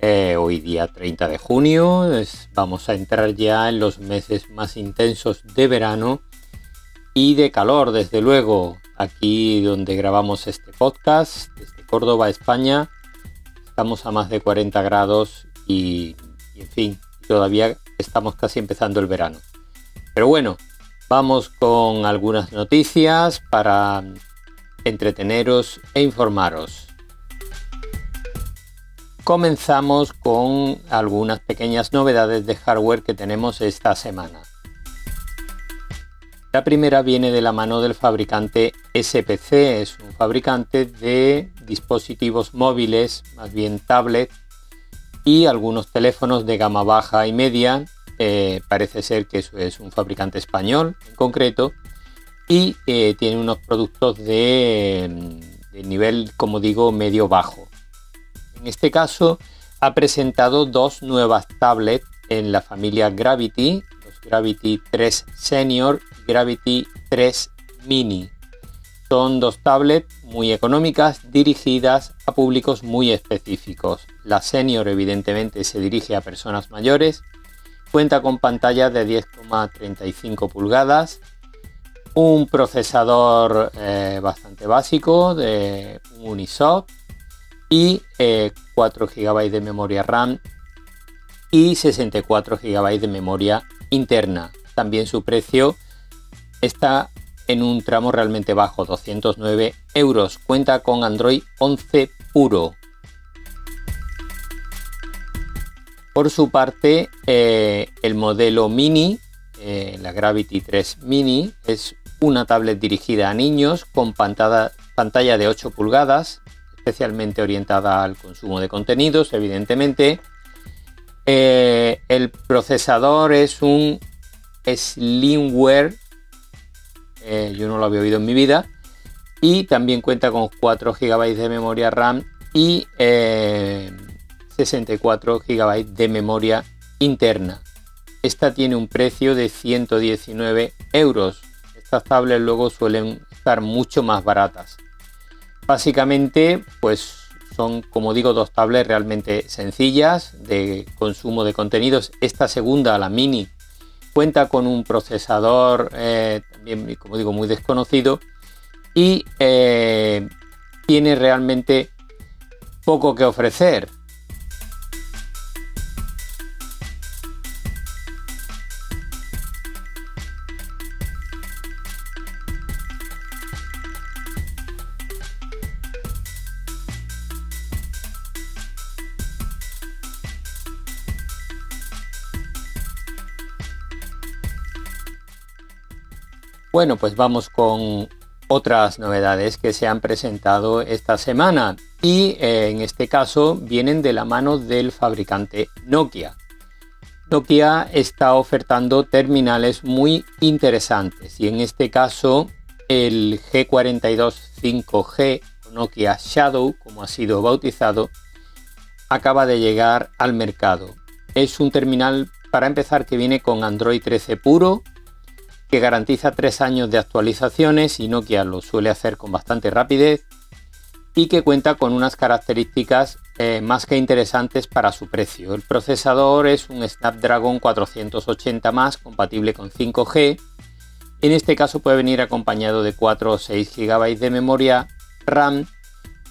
Eh, hoy día 30 de junio. vamos a entrar ya en los meses más intensos de verano y de calor, desde luego, aquí donde grabamos este podcast, desde Córdoba, España. Estamos a más de 40 grados y, en fin, todavía estamos casi empezando el verano. Pero bueno, vamos con algunas noticias para entreteneros e informaros. Comenzamos con algunas pequeñas novedades de hardware que tenemos esta semana. La primera viene de la mano del fabricante SPC, es un fabricante de dispositivos móviles, más bien tablet, y algunos teléfonos de gama baja y media. Parece ser que eso es un fabricante español en concreto y eh, tiene unos productos de, de nivel, como digo, medio-bajo. En este caso ha presentado dos nuevas tablets en la familia Gravity, los Gravity 3 Senior Gravity 3 Mini. Son dos tablets muy económicas dirigidas a públicos muy específicos. La Senior evidentemente se dirige a personas mayores. Cuenta con pantalla de 10,35 pulgadas, un procesador eh, bastante básico de Unisoft y 4 eh, GB de memoria RAM y 64 GB de memoria interna. También su precio está en un tramo realmente bajo, 209 euros. Cuenta con Android 11 puro. Por su parte, eh, el modelo Mini, eh, la Gravity 3 Mini, es una tablet dirigida a niños con pantalla, pantalla de 8 pulgadas, especialmente orientada al consumo de contenidos, evidentemente. Eh, el procesador es un Slimware eh, yo no lo había oído en mi vida. Y también cuenta con 4 GB de memoria RAM y 64 eh, GB de memoria interna. Esta tiene un precio de 119 euros. Estas tablets luego suelen estar mucho más baratas. Básicamente, pues son, como digo, dos tablets realmente sencillas de consumo de contenidos. Esta segunda, la mini, cuenta con un procesador eh, también, como digo, muy desconocido y eh, tiene realmente poco que ofrecer. Bueno, pues vamos con otras novedades que se han presentado esta semana y eh, en este caso vienen de la mano del fabricante Nokia. Nokia está ofertando terminales muy interesantes y en este caso el G42 5G Nokia Shadow, como ha sido bautizado, acaba de llegar al mercado. Es un terminal para empezar que viene con Android 13 puro, que garantiza tres años de actualizaciones y Nokia lo suele hacer con bastante rapidez y que cuenta con unas características eh, más que interesantes para su precio. El procesador es un Snapdragon 480 más compatible con 5G. En este caso puede venir acompañado de 4 o 6 GB de memoria RAM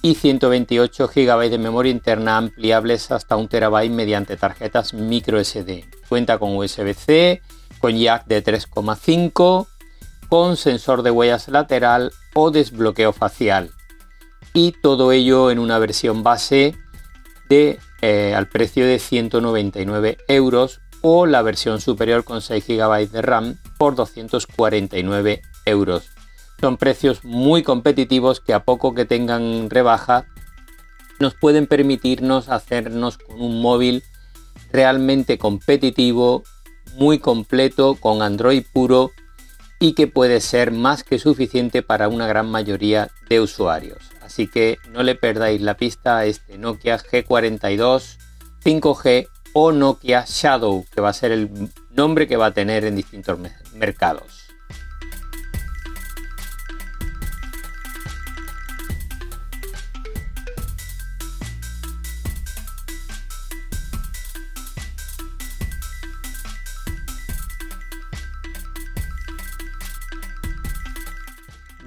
y 128 GB de memoria interna ampliables hasta 1 TB mediante tarjetas micro SD. Cuenta con USB-C con jack de 3,5, con sensor de huellas lateral o desbloqueo facial. Y todo ello en una versión base de eh, al precio de 199 euros o la versión superior con 6 GB de RAM por 249 euros. Son precios muy competitivos que a poco que tengan rebaja nos pueden permitirnos hacernos con un móvil realmente competitivo muy completo con Android puro y que puede ser más que suficiente para una gran mayoría de usuarios. Así que no le perdáis la pista a este Nokia G42 5G o Nokia Shadow, que va a ser el nombre que va a tener en distintos mercados.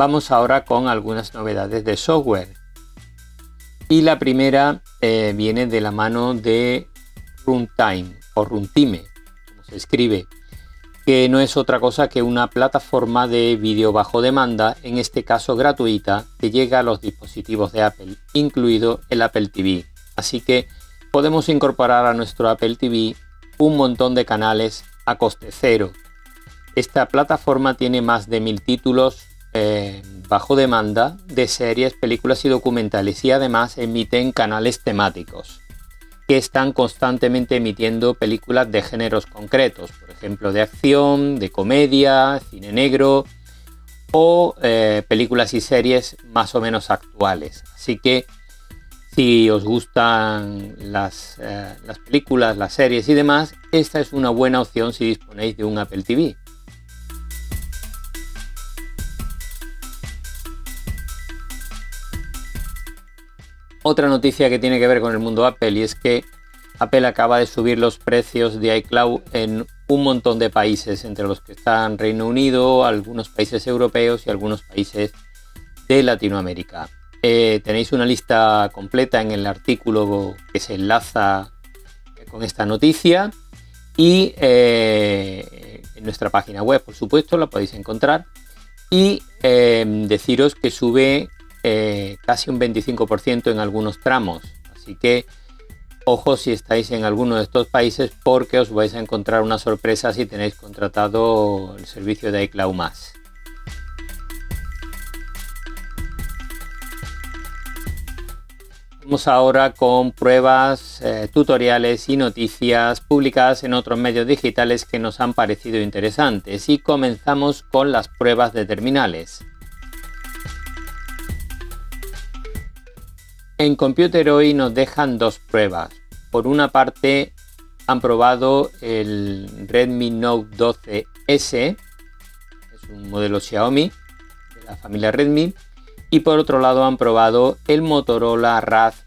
Vamos ahora con algunas novedades de software. Y la primera eh, viene de la mano de Runtime o Runtime, como se escribe, que no es otra cosa que una plataforma de vídeo bajo demanda, en este caso gratuita, que llega a los dispositivos de Apple, incluido el Apple TV. Así que podemos incorporar a nuestro Apple TV un montón de canales a coste cero. Esta plataforma tiene más de mil títulos eh, bajo demanda de series, películas y documentales y además emiten canales temáticos que están constantemente emitiendo películas de géneros concretos, por ejemplo de acción, de comedia, cine negro o eh, películas y series más o menos actuales. Así que si os gustan eh, las películas, las series y demás, esta es una buena opción si disponéis de un Apple TV. Otra noticia que tiene que ver con el mundo Apple y es que Apple acaba de subir los precios de iCloud en un montón de países, entre los que están Reino Unido, algunos países europeos y algunos países de Latinoamérica. Eh, tenéis una lista completa en el artículo que se enlaza con esta noticia y eh, en nuestra página web, por supuesto, la podéis encontrar. Y eh, deciros que sube eh, casi un 25% en algunos tramos. Así que ojo si estáis en alguno de estos países porque os vais a encontrar una sorpresa si tenéis contratado el servicio de iCloud más. Vamos ahora con pruebas, eh, tutoriales y noticias publicadas en otros medios digitales que nos han parecido interesantes y comenzamos con las pruebas de terminales. En Computer hoy nos dejan dos pruebas. Por una parte han probado el Redmi Note 12S, es un modelo Xiaomi de la familia Redmi, y por otro lado han probado el Motorola Razr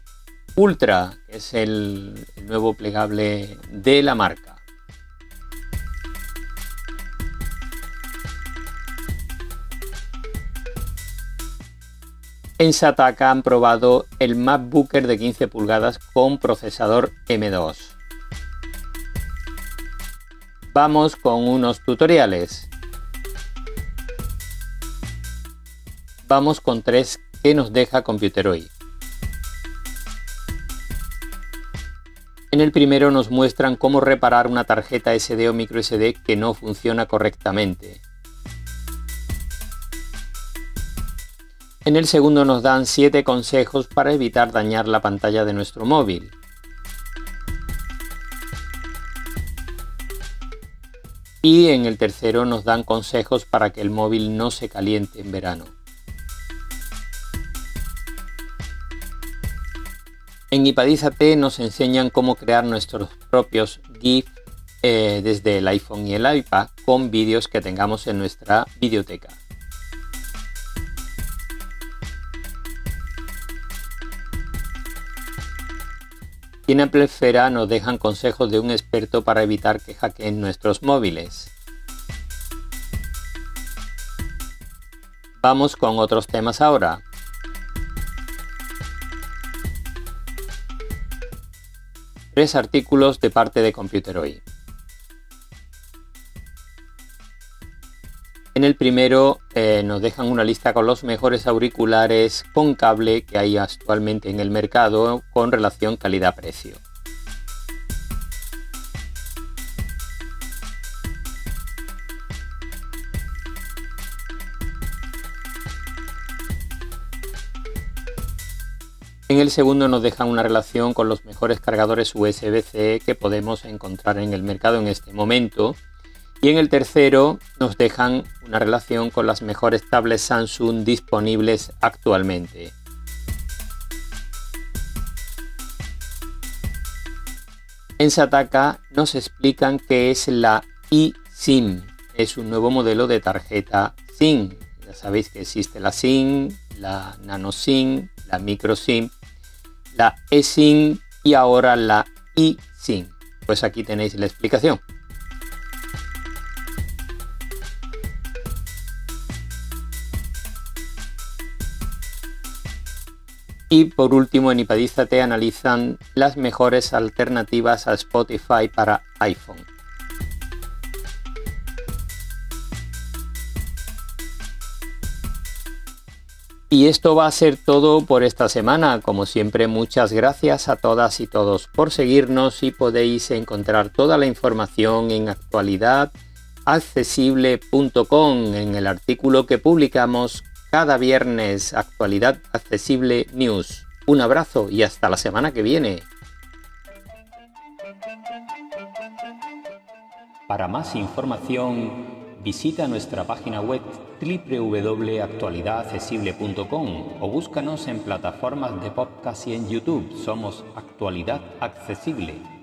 Ultra, que es el nuevo plegable de la marca. En Sataka han probado el MacBooker de 15 pulgadas con procesador M2. Vamos con unos tutoriales. Vamos con tres que nos deja Computeroid. En el primero nos muestran cómo reparar una tarjeta SD o micro SD que no funciona correctamente. En el segundo nos dan 7 consejos para evitar dañar la pantalla de nuestro móvil. Y en el tercero nos dan consejos para que el móvil no se caliente en verano. En Ipadízate nos enseñan cómo crear nuestros propios GIF eh, desde el iPhone y el iPad con vídeos que tengamos en nuestra biblioteca. Y en Amplifera nos dejan consejos de un experto para evitar que hackeen nuestros móviles. Vamos con otros temas ahora. Tres artículos de parte de Computeroid. En el primero eh, nos dejan una lista con los mejores auriculares con cable que hay actualmente en el mercado con relación calidad-precio. En el segundo nos dejan una relación con los mejores cargadores USB-C que podemos encontrar en el mercado en este momento Y en el tercero nos dejan una relación con las mejores tablets Samsung disponibles actualmente. En Sataka nos explican qué es la eSIM. Es un nuevo modelo de tarjeta SIM. Ya sabéis que existe la SIM, la Nano SIM, la Micro SIM, la eSIM y ahora la eSIM. Pues aquí tenéis la explicación. Y por último, en te analizan las mejores alternativas a Spotify para iPhone. Y esto va a ser todo por esta semana. Como siempre, muchas gracias a todas y todos por seguirnos y podéis encontrar toda la información en actualidadaccesible.com en el artículo que publicamos cada viernes Actualidad Accesible News. Un abrazo y hasta la semana que viene. Para más información, visita nuestra página web www.actualidadaccesible.com o búscanos en plataformas de podcast y en YouTube. Somos Actualidad Accesible.